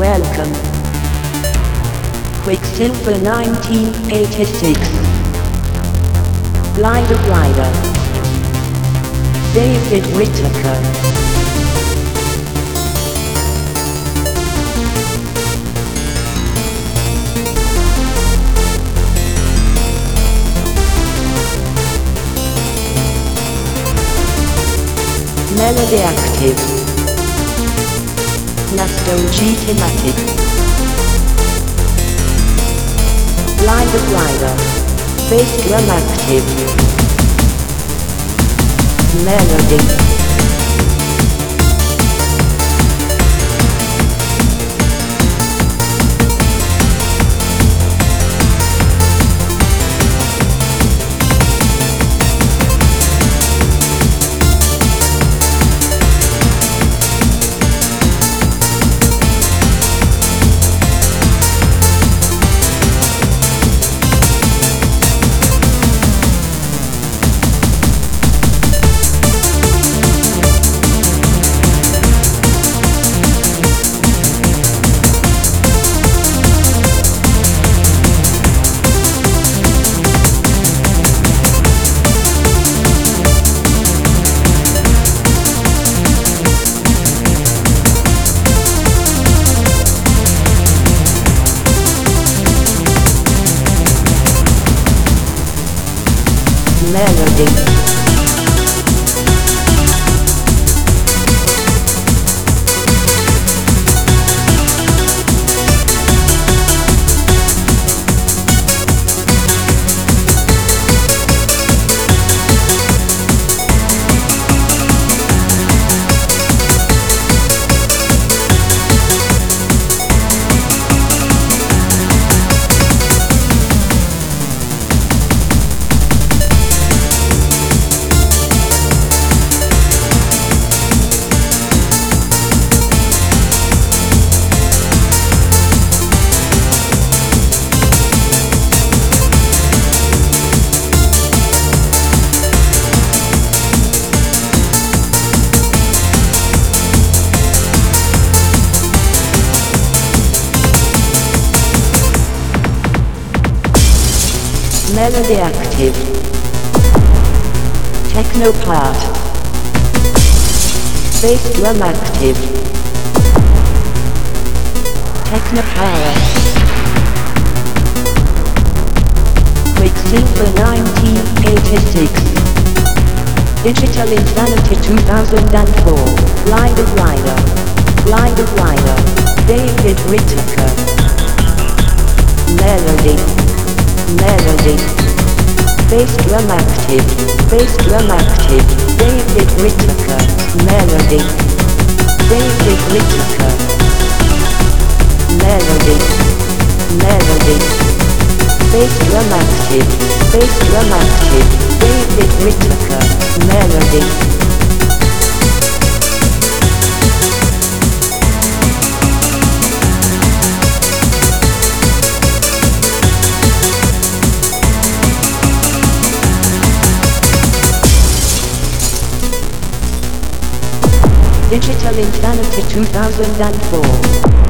Welcome. Quicksilva 1986. Glider Rider. David Whittaker. Melody Active. Nostalgie Thematic. Glider Rider. Bass Drum Active. Melody. Melody. Melody Active. Technoplat Bass Drum Active. Technopower Quicksilva 1986 Digital Insanity 2004 Glider Rider Glider Rider David Whittaker melody. Bass drum active, bass drum active, David Whittaker, melody. David Whittaker, melody, melody. Bass drum active, bass drum active, David Whittaker, melody. Digital Insanity 2004